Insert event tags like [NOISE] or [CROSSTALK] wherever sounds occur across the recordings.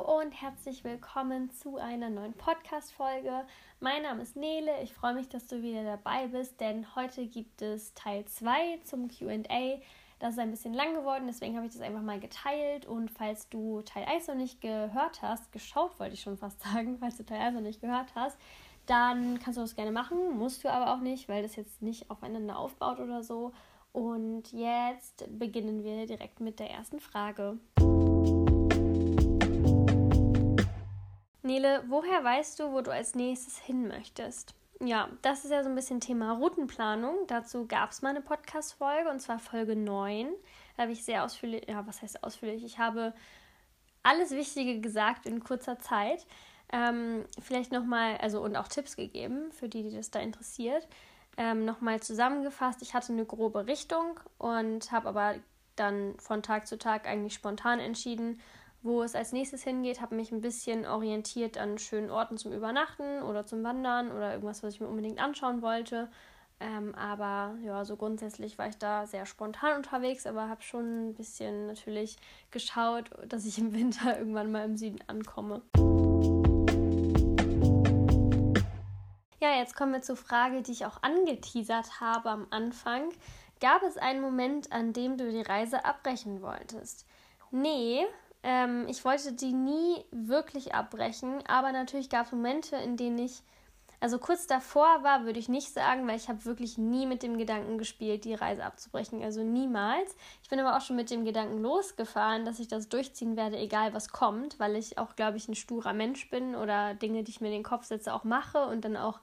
Und herzlich willkommen zu einer neuen Podcast-Folge. Mein Name ist Nele. Ich freue mich, dass du wieder dabei bist, denn heute gibt es Teil 2 zum QA. Das ist ein bisschen lang geworden, deswegen habe ich das einfach mal geteilt. Und falls du Teil 1 noch nicht gehört hast, geschaut wollte ich schon fast [LAUGHS] sagen, falls du Teil 1 noch nicht gehört hast, dann kannst du das gerne machen. Musst du aber auch nicht, weil das jetzt nicht aufeinander aufbaut oder so. Und jetzt beginnen wir direkt mit der ersten Frage. Nele, woher weißt du, wo du als nächstes hin möchtest? Ja, das ist ja so ein bisschen Thema Routenplanung. Dazu gab es mal eine Podcast-Folge und zwar Folge 9. Da habe ich sehr ausführlich, ja, was heißt ausführlich? Ich habe alles Wichtige gesagt in kurzer Zeit. Ähm, vielleicht nochmal, also und auch Tipps gegeben für die, die das da interessiert. Ähm, nochmal zusammengefasst, ich hatte eine grobe Richtung und habe aber dann von Tag zu Tag eigentlich spontan entschieden, wo es als nächstes hingeht, habe mich ein bisschen orientiert an schönen Orten zum Übernachten oder zum Wandern oder irgendwas, was ich mir unbedingt anschauen wollte. Ähm, aber ja, so grundsätzlich war ich da sehr spontan unterwegs, aber habe schon ein bisschen natürlich geschaut, dass ich im Winter [LAUGHS] irgendwann mal im Süden ankomme. Ja, jetzt kommen wir zur Frage, die ich auch angeteasert habe am Anfang. Gab es einen Moment, an dem du die Reise abbrechen wolltest? Nee, ähm, ich wollte die nie wirklich abbrechen, aber natürlich gab es Momente, in denen ich, also kurz davor war, würde ich nicht sagen, weil ich habe wirklich nie mit dem Gedanken gespielt, die Reise abzubrechen. Also niemals. Ich bin aber auch schon mit dem Gedanken losgefahren, dass ich das durchziehen werde, egal was kommt, weil ich auch, glaube ich, ein sturer Mensch bin oder Dinge, die ich mir in den Kopf setze, auch mache und dann auch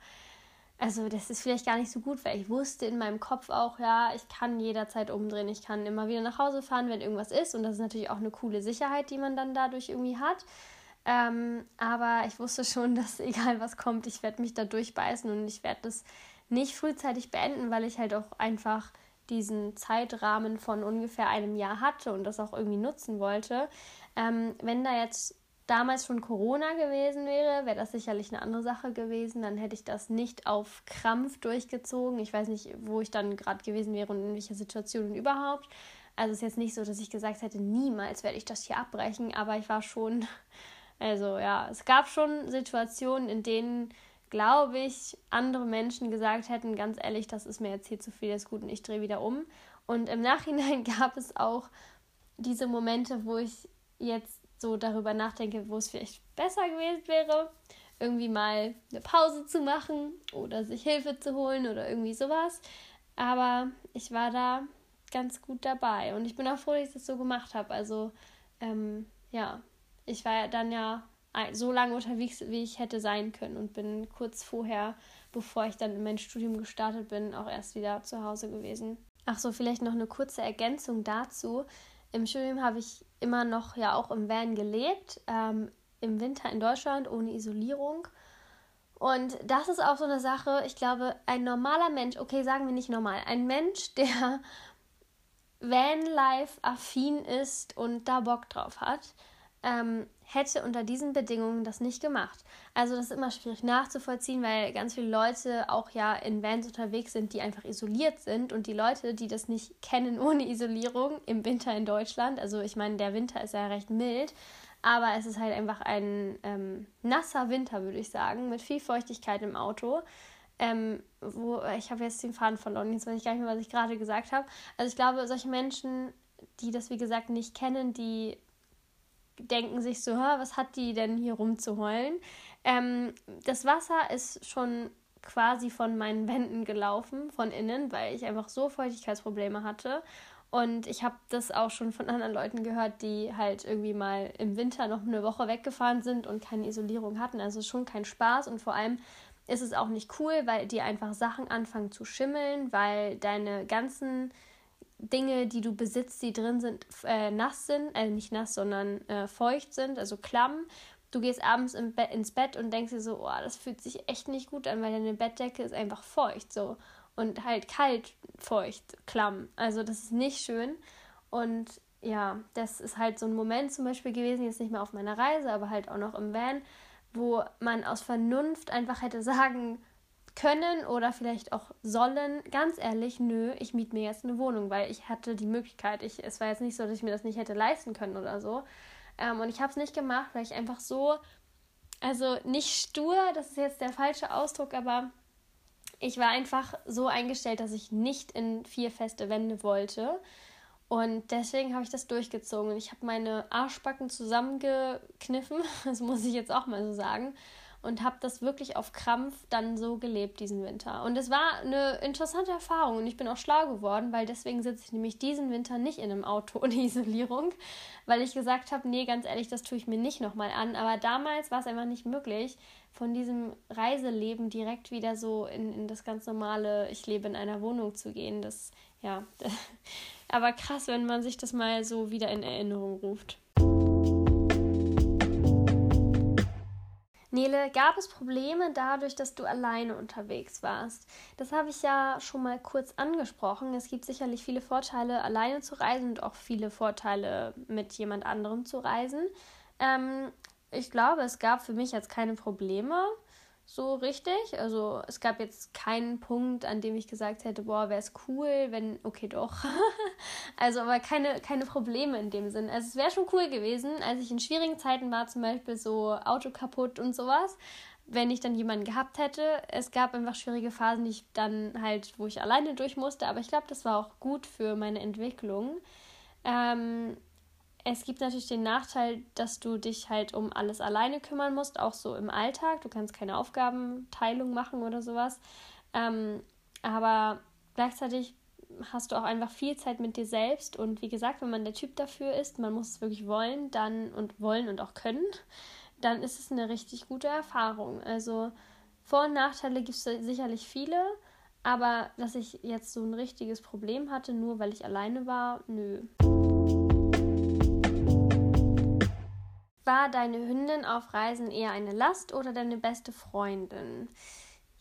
also das ist vielleicht gar nicht so gut, weil ich wusste in meinem Kopf auch, ja, ich kann jederzeit umdrehen, ich kann immer wieder nach Hause fahren, wenn irgendwas ist. Und das ist natürlich auch eine coole Sicherheit, die man dann dadurch irgendwie hat. Ähm, aber ich wusste schon, [LAUGHS] dass egal was kommt, ich werde mich da durchbeißen und ich werde das nicht frühzeitig beenden, weil ich halt auch einfach diesen Zeitrahmen von ungefähr einem Jahr hatte und das auch irgendwie nutzen wollte. Ähm, wenn da jetzt damals schon Corona gewesen wäre, wäre das sicherlich eine andere Sache gewesen. Dann hätte ich das nicht auf Krampf durchgezogen. Ich weiß nicht, wo ich dann gerade gewesen wäre und in welcher Situation überhaupt. Also es ist jetzt nicht so, dass ich gesagt hätte, niemals werde ich das hier abbrechen, aber ich war schon, [LAUGHS] also ja, es gab schon Situationen, in denen, glaube ich, andere Menschen gesagt hätten, ganz ehrlich, das ist mir jetzt hier zu viel, das ist gut und ich drehe wieder um. Und im Nachhinein [LAUGHS] gab es auch diese Momente, wo ich jetzt so darüber nachdenke, wo es vielleicht besser gewesen wäre, irgendwie mal eine Pause zu machen oder sich Hilfe zu holen oder irgendwie sowas. Aber ich war da ganz gut dabei und ich bin auch froh, dass ich das so gemacht habe. Also ähm, ja, ich war ja dann ja so lange unterwegs, wie ich hätte sein können und bin kurz vorher, bevor ich dann in mein Studium gestartet bin, auch erst wieder zu Hause gewesen. Ach so, vielleicht noch eine kurze Ergänzung dazu. Im Studium habe ich immer noch ja auch im Van gelebt, ähm, im Winter in Deutschland ohne Isolierung. Und das ist auch so eine Sache, ich glaube, ein normaler Mensch, okay, sagen wir nicht normal, ein Mensch, [LAUGHS] der Vanlife-affin ist und da Bock drauf hat, ähm, hätte unter diesen Bedingungen das nicht gemacht. Also das ist immer schwierig nachzuvollziehen, weil ganz viele Leute auch ja in Vans unterwegs sind, die einfach isoliert sind und die Leute, die das nicht kennen [LAUGHS] ohne Isolierung im Winter in Deutschland, also ich meine, der Winter ist ja recht mild, aber es ist halt einfach ein ähm, nasser Winter, würde ich sagen, mit viel Feuchtigkeit im Auto. Ähm, wo ich habe jetzt den Faden verloren, jetzt weiß ich gar nicht mehr, was ich gerade gesagt habe. Also ich glaube, solche Menschen, die das wie gesagt nicht kennen, die denken sich so, was hat die denn hier rumzuheulen? Ähm, das Wasser ist schon quasi von meinen Wänden gelaufen, von innen, weil ich einfach so Feuchtigkeitsprobleme hatte. Und ich habe das auch schon von [LAUGHS] anderen Leuten gehört, die halt irgendwie mal im Winter noch eine Woche weggefahren sind und keine Isolierung hatten. Also schon kein Spaß und vor allem ist es auch nicht cool, weil die einfach Sachen anfangen zu schimmeln, weil deine ganzen Dinge, die du besitzt, die drin sind, äh, nass sind, äh, nicht nass, sondern äh, feucht sind, also klamm. Du gehst abends im Be ins Bett und denkst dir so, oh, das fühlt sich echt nicht gut an, weil deine Bettdecke ist einfach feucht so. und halt kalt, feucht, klamm. Also das ist nicht schön. Und ja, das ist halt so ein Moment zum Beispiel gewesen, jetzt nicht mehr auf meiner Reise, aber halt auch noch im Van, wo man aus Vernunft einfach hätte [LAUGHS] sagen können oder vielleicht auch sollen, ganz ehrlich, nö, ich miete mir jetzt eine Wohnung, weil ich hatte die Möglichkeit. Ich, es war jetzt nicht so, dass ich mir das nicht hätte leisten können oder so. Ähm, und ich habe es nicht gemacht, weil ich einfach so, also nicht stur, das ist jetzt der falsche Ausdruck, aber ich war einfach so eingestellt, dass ich nicht in vier feste Wände wollte. Und deswegen habe ich das durchgezogen. Ich habe meine Arschbacken zusammengekniffen, [LAUGHS] das muss ich jetzt auch mal so sagen, und habe das wirklich auf Krampf dann so gelebt diesen Winter. Und es war eine interessante Erfahrung und ich bin auch schlau geworden, weil deswegen sitze ich nämlich diesen Winter nicht in einem Auto ohne Isolierung, weil ich gesagt habe, nee, ganz ehrlich, das tue ich mir nicht nochmal an. Aber damals war es einfach nicht möglich, von diesem Reiseleben direkt wieder so in, in das ganz normale, ich lebe in einer Wohnung zu gehen. Das, ja, [LAUGHS] aber krass, wenn man sich das mal so wieder in Erinnerung ruft. Nele, gab es Probleme dadurch, dass du alleine unterwegs warst? Das habe ich ja schon mal kurz angesprochen. Es gibt sicherlich viele Vorteile, alleine zu reisen und auch viele Vorteile, mit jemand anderem zu reisen. Ähm, ich glaube, es gab für mich jetzt keine Probleme so richtig. Also es gab jetzt keinen Punkt, an dem ich gesagt hätte, boah, wäre es cool, wenn, okay, doch. [LAUGHS] also aber keine, keine Probleme in dem Sinn. Also es wäre schon cool gewesen, als ich in schwierigen Zeiten war, zum Beispiel so Auto kaputt und sowas, wenn ich dann jemanden gehabt hätte. Es gab einfach schwierige Phasen, die ich dann halt, wo ich alleine durch musste, aber ich glaube, das war auch gut für meine Entwicklung. Ähm, es gibt natürlich den Nachteil, dass du dich halt um alles alleine kümmern musst, auch so im Alltag. Du kannst keine Aufgabenteilung machen oder sowas. Ähm, aber gleichzeitig hast du auch einfach viel Zeit mit dir selbst. Und wie gesagt, wenn man der Typ dafür ist, man muss es wirklich wollen, dann und wollen und auch können, dann ist es eine richtig gute Erfahrung. Also Vor- und Nachteile gibt es sicherlich viele, aber dass ich jetzt so ein richtiges Problem hatte, nur weil ich alleine war, nö. War deine Hündin auf Reisen eher eine Last oder deine beste Freundin?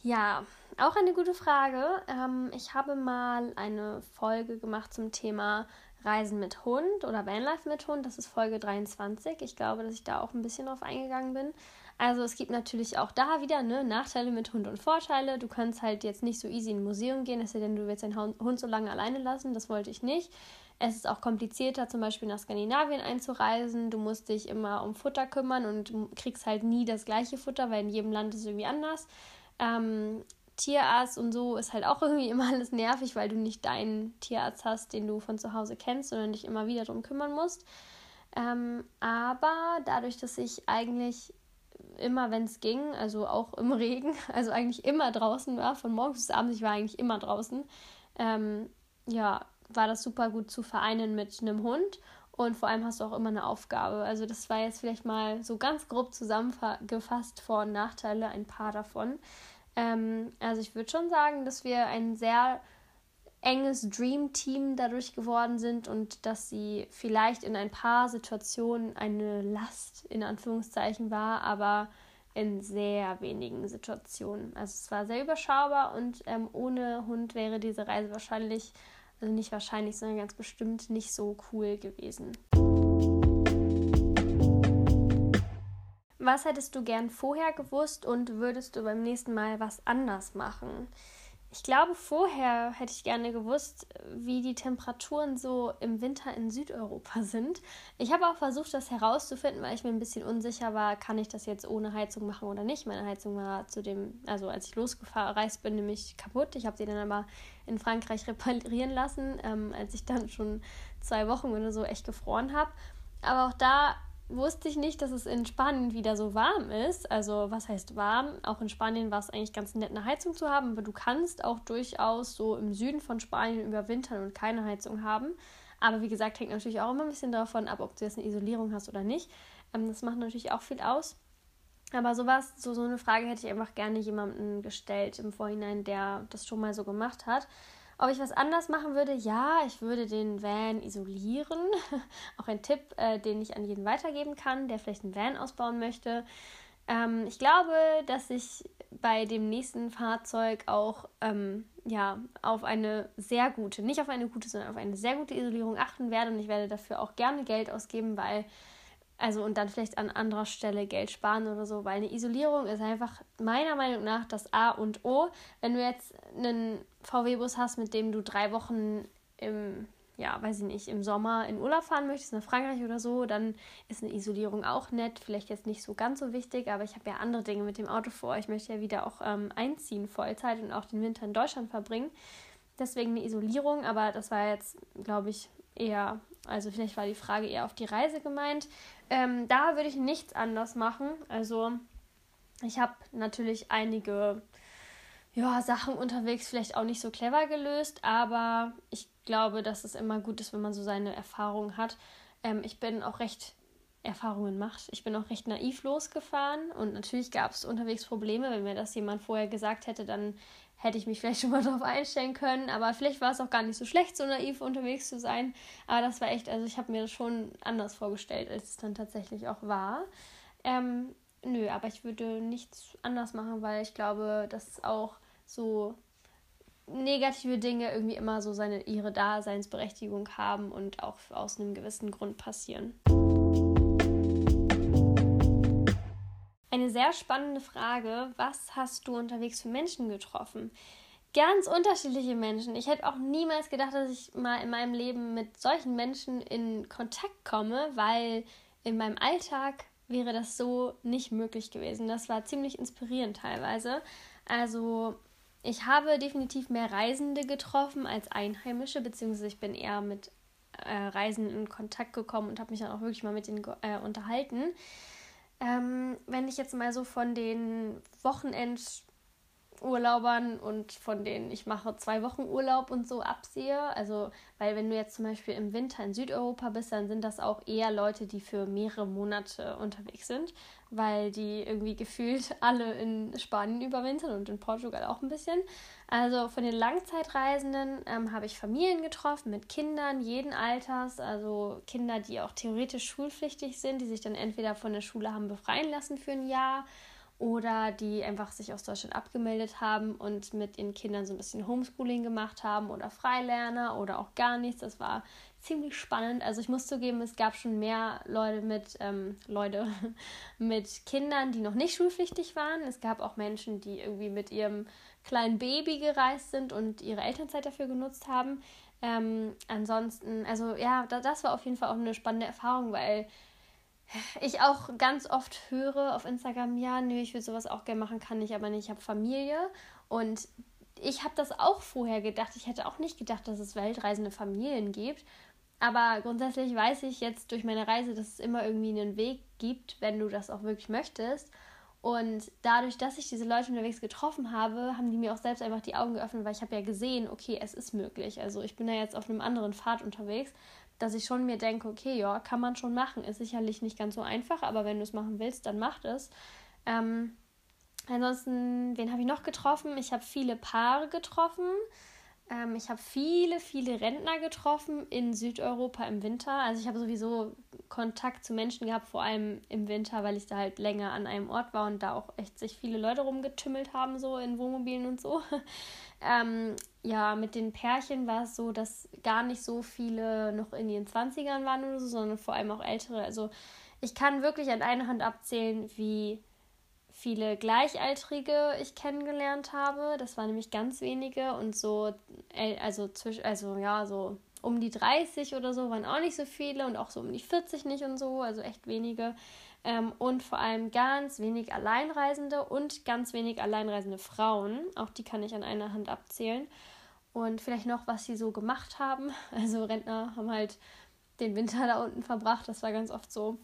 Ja, auch eine gute Frage. Ähm, ich habe mal eine Folge gemacht zum Thema Reisen mit Hund oder Vanlife mit Hund. Das ist Folge 23. Ich glaube, dass ich da auch ein bisschen drauf eingegangen bin. Also es gibt natürlich auch da wieder ne, Nachteile mit Hund und Vorteile. Du kannst halt jetzt nicht so easy in ein Museum gehen, es sei denn, du willst deinen Hund so lange alleine lassen. Das wollte ich nicht. Es ist auch komplizierter, zum Beispiel nach Skandinavien einzureisen. Du musst dich immer um Futter kümmern und kriegst halt nie das gleiche Futter, weil in jedem Land ist es irgendwie anders. Ähm, Tierarzt und so ist halt auch [LAUGHS] irgendwie immer alles nervig, weil du nicht deinen Tierarzt hast, den du von zu Hause kennst, sondern dich immer wieder darum kümmern musst. Ähm, aber dadurch, dass ich eigentlich immer, wenn es ging, also auch im [LAUGHS] Regen, also eigentlich immer draußen war, von morgens bis abends, ich war eigentlich immer draußen, ähm, ja, war das super gut zu vereinen mit einem Hund und vor allem hast du auch immer eine Aufgabe. Also das war jetzt vielleicht mal so ganz grob zusammengefasst Vor- und Nachteile, ein paar davon. Ähm, also ich würde schon sagen, dass wir ein sehr enges Dream-Team dadurch geworden sind und dass sie vielleicht in ein paar Situationen eine Last in Anführungszeichen war, aber in sehr wenigen Situationen. Also es war sehr überschaubar und ähm, ohne Hund wäre diese Reise wahrscheinlich also nicht wahrscheinlich, sondern ganz bestimmt nicht so cool gewesen. Was hättest du gern vorher gewusst und würdest du beim nächsten Mal was anders machen? Ich glaube, vorher hätte ich gerne gewusst, wie die Temperaturen so im Winter in Südeuropa [LAUGHS] sind. Ich habe auch versucht, das herauszufinden, weil ich mir ein bisschen unsicher war, kann ich das jetzt ohne Heizung machen oder nicht. Meine Heizung war zu dem, also als ich losgereist bin, nämlich kaputt. Ich habe sie dann aber in Frankreich reparieren lassen, ähm, als ich dann schon zwei Wochen oder so echt gefroren habe. Aber auch da wusste ich nicht, dass es in Spanien wieder so warm ist. Also was heißt warm? Auch in Spanien war es eigentlich ganz nett, eine Heizung zu haben, aber du kannst auch durchaus so im Süden von Spanien überwintern und keine Heizung haben. Aber wie gesagt, hängt natürlich auch immer ein bisschen davon ab, ob du jetzt eine Isolierung hast oder nicht. Ähm, das macht natürlich auch viel aus. Aber sowas, so, so eine Frage hätte ich einfach gerne jemandem gestellt im Vorhinein, der das schon mal so gemacht hat. Ob ich was anders machen würde? Ja, ich würde den Van isolieren. [LAUGHS] auch ein Tipp, äh, den ich an jeden weitergeben kann, der vielleicht einen Van ausbauen möchte. Ähm, ich glaube, dass ich bei dem nächsten Fahrzeug auch ähm, ja, auf eine sehr gute, nicht auf eine gute, sondern auf eine sehr gute Isolierung achten werde. Und ich werde dafür auch gerne Geld ausgeben, weil, also und dann vielleicht an anderer Stelle Geld sparen oder so, weil eine Isolierung ist einfach meiner Meinung nach das A und O. Wenn du jetzt einen VW-Bus hast, mit dem du drei Wochen im ja, weiß ich nicht, im Sommer in Urlaub fahren möchtest, nach Frankreich oder so, dann ist eine Isolierung auch nett. Vielleicht jetzt nicht so ganz so wichtig, aber ich habe ja andere Dinge mit dem Auto vor. Ich möchte ja wieder auch ähm, einziehen, Vollzeit und auch den Winter in Deutschland verbringen. Deswegen eine Isolierung, aber das war jetzt, glaube ich, eher, also vielleicht war die Frage eher auf die Reise gemeint. Ähm, da würde ich nichts anders machen. Also ich habe natürlich einige ja, Sachen unterwegs vielleicht auch nicht so clever gelöst, aber ich glaube, dass es immer gut ist, wenn man so seine Erfahrungen hat. Ähm, ich bin auch recht Erfahrungen macht. Ich bin auch recht naiv losgefahren und natürlich gab es unterwegs Probleme. Wenn mir das jemand vorher gesagt hätte, dann hätte ich mich [LAUGHS] vielleicht schon mal darauf einstellen können. Aber vielleicht war es auch gar nicht so schlecht, so naiv unterwegs zu sein. Aber das war echt, also ich habe mir das schon anders vorgestellt, als es dann tatsächlich auch war. Ähm, nö, aber ich würde nichts anders machen, weil ich glaube, dass auch so negative Dinge irgendwie immer so seine ihre Daseinsberechtigung haben und auch aus einem gewissen Grund passieren. Eine sehr spannende Frage, was hast du unterwegs für Menschen getroffen? Ganz unterschiedliche Menschen. Ich hätte auch niemals gedacht, dass ich mal in meinem Leben mit solchen Menschen in Kontakt komme, weil in meinem Alltag wäre das so nicht möglich gewesen. Das war ziemlich inspirierend teilweise. Also ich habe definitiv mehr Reisende getroffen als Einheimische, beziehungsweise ich bin eher mit äh, Reisenden in Kontakt gekommen und habe mich dann auch wirklich mal mit ihnen äh, unterhalten. Ähm, wenn ich jetzt mal so von den Wochenend Urlaubern und von denen ich mache zwei Wochen Urlaub und so absehe. Also, weil wenn du jetzt zum Beispiel im Winter in Südeuropa bist, dann sind das auch eher Leute, die für mehrere Monate unterwegs sind, weil die irgendwie gefühlt alle in Spanien überwintern und in Portugal auch ein bisschen. Also von den Langzeitreisenden ähm, habe ich Familien getroffen mit Kindern jeden Alters, also Kinder, die auch theoretisch schulpflichtig sind, die sich dann entweder von der Schule haben befreien lassen für ein Jahr oder die einfach sich aus Deutschland abgemeldet haben und mit ihren Kindern so ein bisschen Homeschooling gemacht haben oder Freilerner oder auch gar nichts. Das war ziemlich spannend. Also ich muss zugeben, es gab schon mehr Leute mit ähm, Leute [LAUGHS] mit Kindern, die noch nicht schulpflichtig waren. Es gab auch Menschen, die irgendwie mit ihrem kleinen Baby gereist sind und ihre Elternzeit dafür genutzt haben. Ähm, ansonsten, also ja, das war auf jeden Fall auch eine spannende Erfahrung, weil ich auch ganz oft höre auf Instagram, ja, nö, ich will sowas auch gerne machen, kann ich aber nicht, ich habe Familie. Und ich habe das auch vorher gedacht. Ich hätte auch nicht gedacht, dass es weltreisende Familien gibt. Aber grundsätzlich weiß ich jetzt durch meine Reise, dass es immer irgendwie einen Weg gibt, wenn du das auch wirklich möchtest. Und dadurch, dass ich diese Leute unterwegs getroffen habe, haben die mir auch selbst einfach die Augen geöffnet, weil ich habe ja gesehen, okay, es ist möglich. Also ich bin da jetzt auf einem anderen Pfad unterwegs dass ich schon mir denke, okay, ja, kann man schon machen. Ist sicherlich nicht ganz so einfach, aber wenn du es machen willst, dann mach es. Ähm, ansonsten, wen habe ich noch getroffen? Ich habe viele Paare getroffen. Ähm, ich habe viele, viele Rentner getroffen in Südeuropa im Winter. Also ich habe sowieso Kontakt zu Menschen gehabt, vor allem im Winter, weil ich da halt länger an einem Ort war und da auch echt sich viele Leute rumgetümmelt haben, so in Wohnmobilen und so. [LAUGHS] ähm, ja, mit den Pärchen war es so, dass gar nicht so viele noch in ihren 20ern waren oder so, sondern vor allem auch ältere. Also ich kann wirklich an einer Hand abzählen, wie viele Gleichaltrige ich kennengelernt habe. Das waren nämlich ganz wenige und so, also zwischen, also ja, so um die 30 oder so waren auch nicht so viele und auch so um die 40 nicht und so, also echt wenige. Ähm, und vor allem ganz wenig Alleinreisende und ganz wenig alleinreisende Frauen. Auch die kann ich an einer Hand abzählen. Und vielleicht noch, was sie so gemacht haben. [LAUGHS] Also Rentner haben halt den Winter da unten verbracht, das war ganz oft so.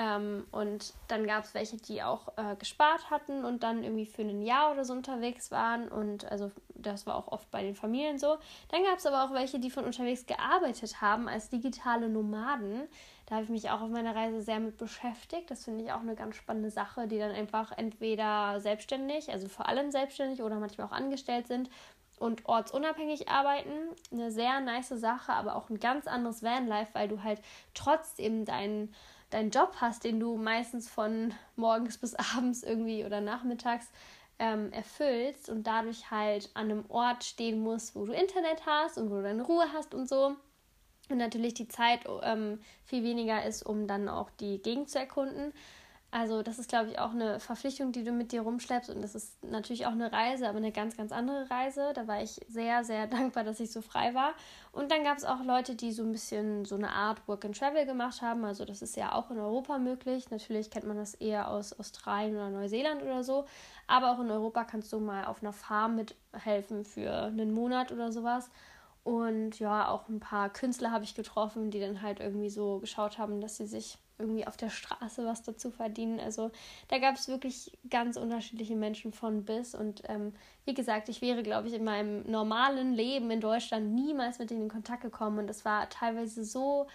Ähm, und dann gab es welche, die auch äh, gespart hatten und dann irgendwie für ein Jahr oder so unterwegs waren. Und also das war auch oft bei den Familien so. Dann gab es aber auch welche, die von unterwegs gearbeitet haben als digitale Nomaden. Da habe ich mich auch auf meiner Reise sehr mit beschäftigt. Das finde ich auch eine ganz spannende Sache, die dann einfach entweder selbstständig, also vor allem selbstständig oder manchmal auch angestellt sind und ortsunabhängig arbeiten. Eine sehr nice Sache, aber auch ein ganz anderes Vanlife, weil du halt trotzdem deinen deinen Job hast, den du meistens von morgens bis [LAUGHS] abends irgendwie oder nachmittags ähm, erfüllst und dadurch halt an einem Ort stehen musst, wo du Internet hast und wo du deine Ruhe hast und so. Und natürlich die Zeit ähm, viel weniger ist, um dann auch die Gegend zu erkunden. Also das ist, glaube ich, auch eine Verpflichtung, die du mit dir rumschleppst. Und das ist natürlich auch eine Reise, aber eine ganz, ganz andere Reise. Da war ich sehr, sehr [LAUGHS] dankbar, dass ich so frei war. Und dann gab es auch Leute, die so ein bisschen so eine Art Work and Travel gemacht haben. Also das ist ja auch in Europa möglich. Natürlich kennt man das eher aus Australien oder Neuseeland oder so. Aber auch in Europa kannst du mal auf einer Farm mithelfen für einen Monat oder sowas. Und ja, auch ein paar Künstler habe ich getroffen, die dann halt irgendwie so geschaut haben, dass sie sich irgendwie auf der Straße was dazu verdienen. Also da gab es wirklich ganz unterschiedliche Menschen von bis. Und ähm, wie gesagt, ich wäre, glaube ich, in meinem normalen Leben in Deutschland niemals mit denen in Kontakt gekommen. Und es war teilweise so,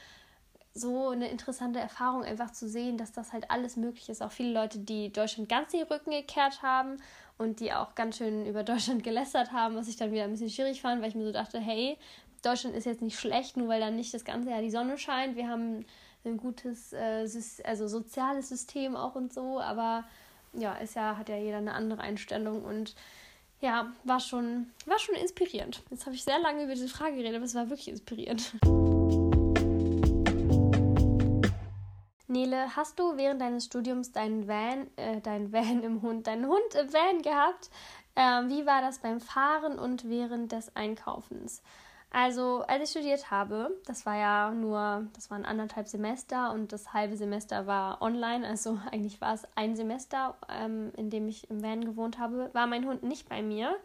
so eine interessante Erfahrung, einfach zu sehen, dass das halt alles möglich ist. Auch viele Leute, die Deutschland ganz den Rücken gekehrt haben und die auch ganz schön über Deutschland gelästert haben, was ich dann wieder ein bisschen schwierig fand, weil ich mir so dachte, hey, Deutschland ist jetzt nicht schlecht, nur weil dann nicht das ganze Jahr die Sonne scheint. Wir haben ein gutes, äh, also soziales System auch und so, aber ja, ist ja, hat ja jeder eine andere Einstellung und ja, war schon, war schon inspirierend. Jetzt habe ich sehr lange über diese Frage geredet, aber es war wirklich inspirierend. Nele, hast du während deines Studiums deinen Van, äh, deinen Van im Hund, deinen Hund im Van gehabt? Ähm, wie war das beim Fahren und während des Einkaufens? Also, als ich studiert habe, das war ja nur, das waren anderthalb Semester und das halbe Semester war online, also [LAUGHS] eigentlich war es ein Semester, ähm, in dem ich im Van gewohnt habe, war mein Hund nicht bei mir.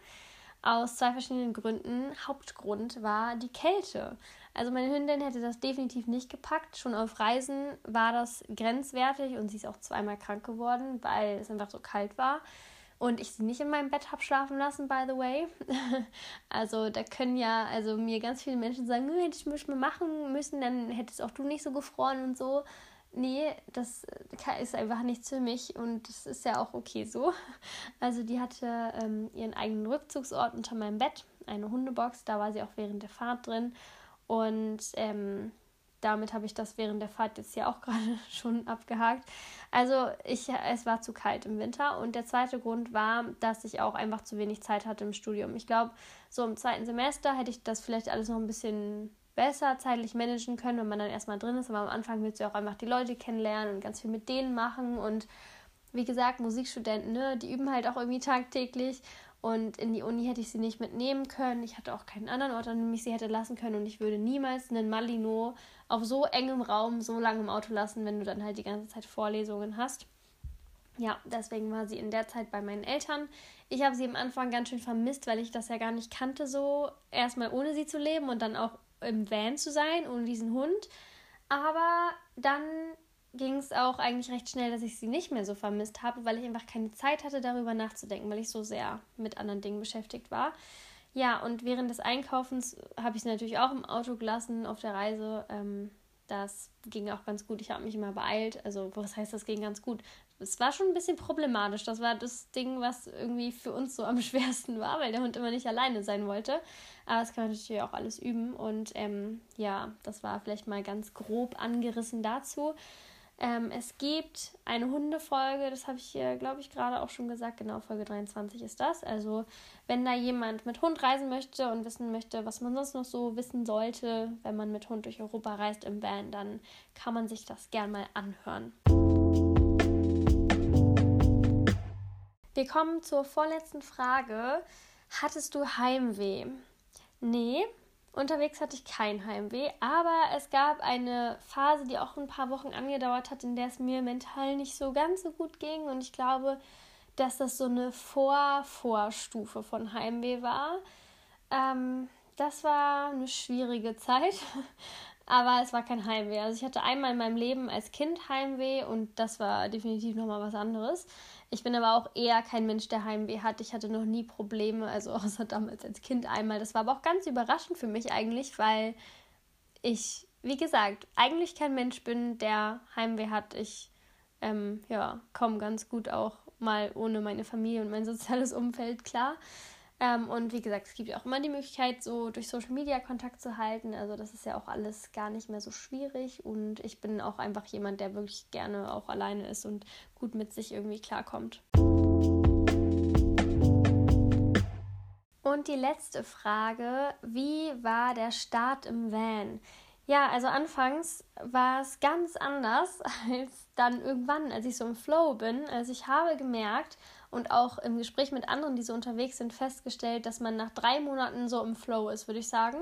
Aus zwei verschiedenen Gründen. Hauptgrund war die Kälte. Also meine Hündin hätte das definitiv nicht gepackt. Schon auf Reisen war das grenzwertig und sie ist auch zweimal krank geworden, weil es einfach so kalt war und ich sie nicht in meinem Bett habe schlafen lassen, by the way. [LAUGHS] also da können ja, also mir ganz viele Menschen sagen, hätte ich mich mal machen müssen, dann hättest auch du nicht so gefroren und so. Nee, das ist einfach nichts für mich und das ist ja auch okay so. [LAUGHS] Also die hatte ähm, ihren eigenen Rückzugsort unter meinem Bett, eine Hundebox, da war sie auch während der Fahrt drin und ähm, damit habe ich das während der Fahrt jetzt ja auch [LAUGHS] gerade schon abgehakt. Also ich, es war zu kalt im Winter und der zweite Grund war, dass ich auch einfach zu wenig Zeit hatte im Studium. Ich glaube, so im zweiten Semester hätte ich das vielleicht alles noch ein bisschen besser zeitlich managen können, wenn man dann erstmal drin ist. Aber am Anfang willst du auch einfach die Leute kennenlernen und ganz viel mit denen machen. Und wie gesagt, Musikstudenten, ne, die üben halt auch irgendwie tagtäglich. Und in die Uni hätte ich sie nicht mitnehmen können. Ich hatte auch keinen anderen Ort, an dem ich sie hätte lassen können. Und ich würde niemals einen Malino auf so engem Raum so lange im Auto lassen, wenn du dann halt die ganze Zeit Vorlesungen hast. Ja, deswegen war sie in der Zeit bei meinen Eltern. Ich habe sie am Anfang ganz schön vermisst, weil ich das ja gar nicht kannte, so erstmal ohne sie zu leben und dann auch im Van zu sein, ohne diesen Hund. Aber dann ging es auch eigentlich recht schnell, dass ich sie nicht mehr so vermisst habe, weil ich einfach keine Zeit hatte, darüber nachzudenken, weil ich so sehr mit anderen Dingen beschäftigt war. Ja, und während des Einkaufens habe ich sie natürlich auch im Auto gelassen auf der Reise. Ähm, das ging auch ganz gut. Ich habe mich immer beeilt. Also, was heißt, das ging ganz gut? Es war schon ein bisschen problematisch. Das war das Ding, was irgendwie für uns so am [LAUGHS] schwersten war, weil der Hund immer nicht alleine sein wollte. Aber das kann man natürlich auch alles üben. Und ähm, ja, das war vielleicht mal ganz grob angerissen dazu. Ähm, es gibt eine Hundefolge, das habe ich hier, glaube ich, gerade auch schon gesagt. Genau, Folge 23 ist das. Also, wenn da jemand mit Hund reisen möchte und wissen möchte, was man sonst noch so wissen sollte, wenn man mit Hund durch Europa reist im Van, dann kann man sich das gern mal anhören. Wir kommen zur vorletzten Frage. Hattest du Heimweh? Nee, Unterwegs hatte ich kein Heimweh, aber es gab eine Phase, die auch ein paar Wochen angedauert hat, in der es mir mental nicht so ganz so gut ging. Und ich glaube, dass das so eine Vor-Vorstufe von Heimweh war. Ähm, das war eine schwierige [LAUGHS] Zeit, aber es war kein Heimweh. Also ich hatte einmal in meinem Leben als Kind Heimweh und das war definitiv nochmal was anderes. Ich bin aber auch eher kein Mensch, der Heimweh hat. Ich hatte noch nie Probleme, also [LAUGHS] außer damals als Kind einmal. Das war aber auch ganz überraschend für mich eigentlich, weil ich, wie gesagt, eigentlich kein Mensch bin, der Heimweh hat. Ich ähm, ja, komme ganz gut auch mal ohne meine Familie und mein soziales Umfeld klar. Ähm, und wie gesagt, es gibt ja auch immer die Möglichkeit, so durch Social Media Kontakt zu halten. Also das ist ja auch alles gar nicht mehr so schwierig. Und ich bin auch einfach jemand, der wirklich gerne auch alleine ist und gut mit sich irgendwie klarkommt. Und die letzte Frage, wie war der Start im Van? Ja, also anfangs war es ganz anders [LAUGHS] als dann irgendwann, als ich so im Flow bin. Also ich habe gemerkt und auch im Gespräch mit anderen, die so unterwegs sind, festgestellt, dass man nach drei Monaten so im Flow ist, würde ich sagen.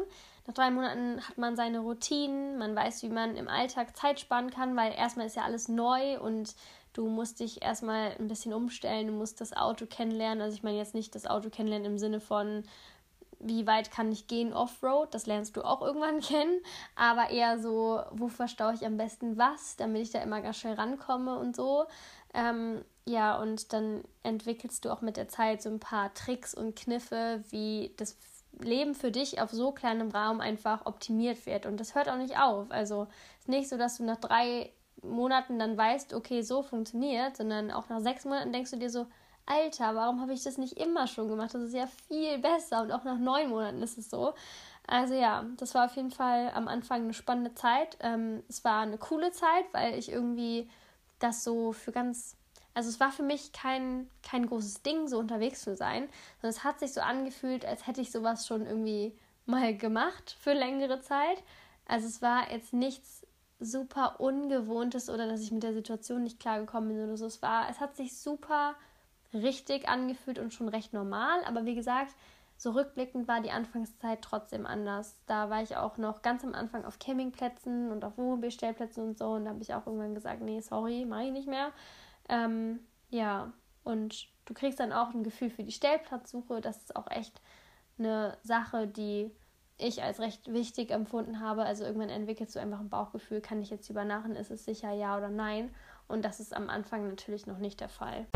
Nach drei Monaten hat man seine Routinen, man weiß, wie man im Alltag Zeit sparen kann, weil erstmal ist ja alles neu und du musst dich erstmal ein bisschen umstellen, du musst das Auto kennenlernen. Also ich meine jetzt nicht das Auto kennenlernen im Sinne von, wie weit kann ich gehen Offroad, das lernst du auch irgendwann [LAUGHS] kennen, aber eher so, wo verstaue ich am besten was, damit ich da immer ganz schnell rankomme und so. Ähm, ja, und dann entwickelst du auch mit der Zeit so ein paar Tricks und Kniffe, wie das Leben für dich auf so kleinem Raum einfach optimiert wird. Und das hört auch nicht auf. Also es ist nicht so, dass du nach drei Monaten dann weißt, okay, so funktioniert, sondern auch nach sechs Monaten denkst du dir so, Alter, warum habe ich das nicht immer schon gemacht? Das ist ja viel besser und auch nach neun Monaten ist es so. Also ja, das war auf jeden Fall am Anfang eine spannende Zeit. Ähm, es war eine coole Zeit, weil ich irgendwie das so für ganz also es war für mich kein, kein großes Ding, so unterwegs zu sein, sondern es hat sich so angefühlt, als hätte ich sowas schon irgendwie mal gemacht für längere Zeit. Also es war jetzt nichts super Ungewohntes oder dass ich mit der Situation nicht klargekommen bin oder so. Es war, es hat sich super richtig angefühlt und schon recht normal. Aber wie gesagt, so rückblickend war die Anfangszeit trotzdem anders. Da war ich auch noch ganz am Anfang auf Campingplätzen und auf Wohnmobilstellplätzen und so. Und da habe ich auch irgendwann gesagt, nee, sorry, mache ich nicht mehr. Ähm, ja, und du kriegst dann auch ein Gefühl für die Stellplatzsuche. Das ist auch echt eine Sache, die ich als recht wichtig empfunden habe. Also irgendwann entwickelst du einfach ein Bauchgefühl, kann ich jetzt übernachten, ist es sicher ja oder nein. Und das ist am Anfang natürlich noch nicht der Fall.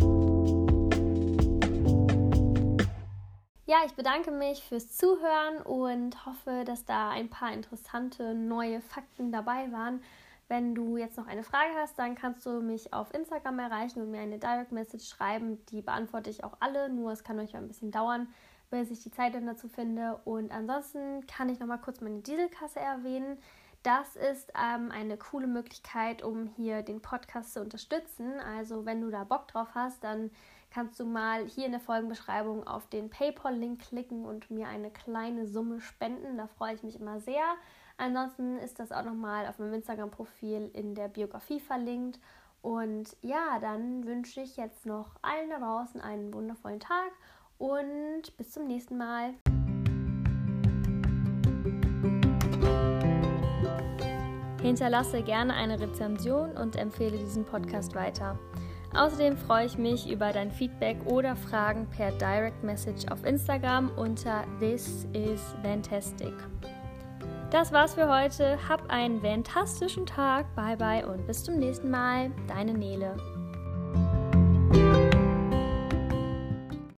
Ja, ich bedanke mich fürs Zuhören und hoffe, dass da ein paar interessante neue Fakten dabei waren. Wenn du jetzt noch eine Frage hast, dann kannst du mich auf Instagram erreichen und mir eine Direct Message schreiben. Die beantworte ich auch alle, nur es kann euch ein bisschen dauern, bis ich die Zeit dann dazu finde. Und ansonsten kann ich noch mal kurz meine Dieselkasse erwähnen. Das ist ähm, eine coole Möglichkeit, um hier den Podcast zu unterstützen. Also wenn du da Bock drauf hast, dann kannst du mal hier in der Folgenbeschreibung auf den PayPal-Link klicken und mir eine kleine Summe spenden. Da freue ich mich immer sehr. Ansonsten ist das auch nochmal auf meinem Instagram-Profil in der Biografie verlinkt. Und ja, dann wünsche ich jetzt noch allen da draußen einen wundervollen Tag und bis zum nächsten Mal. Hinterlasse gerne eine Rezension und empfehle diesen Podcast weiter. Außerdem freue ich mich über dein Feedback oder Fragen per Direct Message auf Instagram unter This is Fantastic. Das war's für heute. Hab einen fantastischen Tag. Bye bye und bis zum nächsten Mal. Deine Nele.